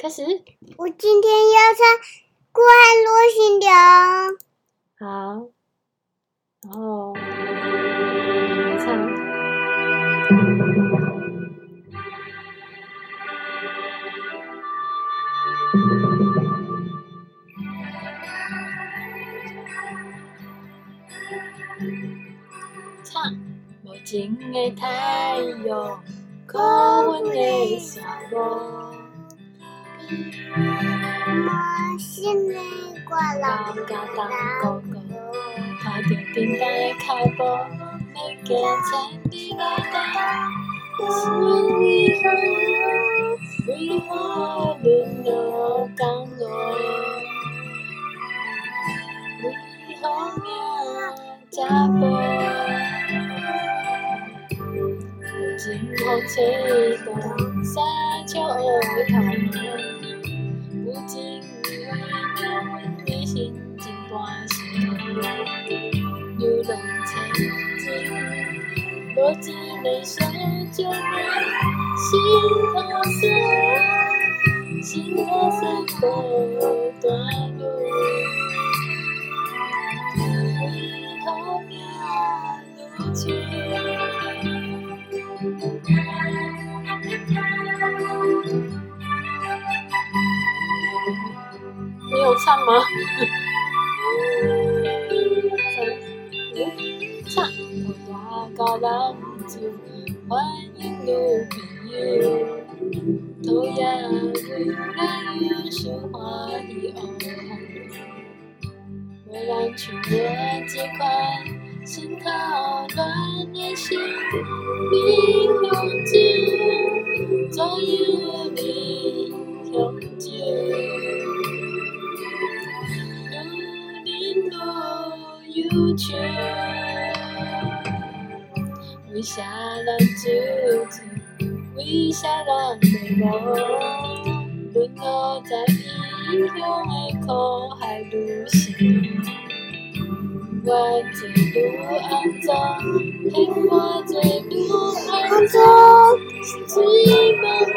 开始。我今天要唱《过海落星流》。好，然后唱。唱。无情的太阳，的沙漠。我心里挂浪高高高高，踏着平淡的脚步，每个千里来到，是为何？为何沦落降落？为何命这般？无情风吹动，沙丘为落进泪水中，心头酸，心头酸不断流。为何面如雪？你有唱吗？高浪中，欢迎路边游，头也未来又是花的红。我让去年几块，心头乱的心，你永久，总有你永久。如林路有趣。为啥咱就此，为啥咱没忘？沦落在异乡的苦海旅行。我醉入暗中，恨我醉入暗中，醉茫茫，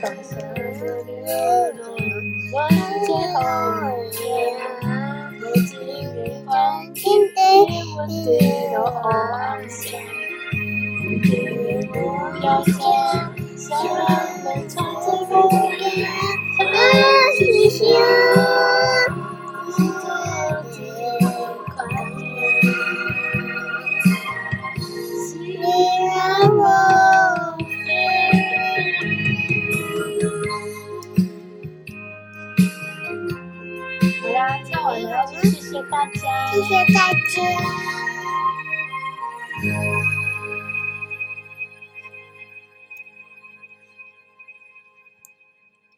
放下我的流浪，万劫后夜，我今夜放听你我的柔声，今夜不要想，想让谢大家，谢谢大家。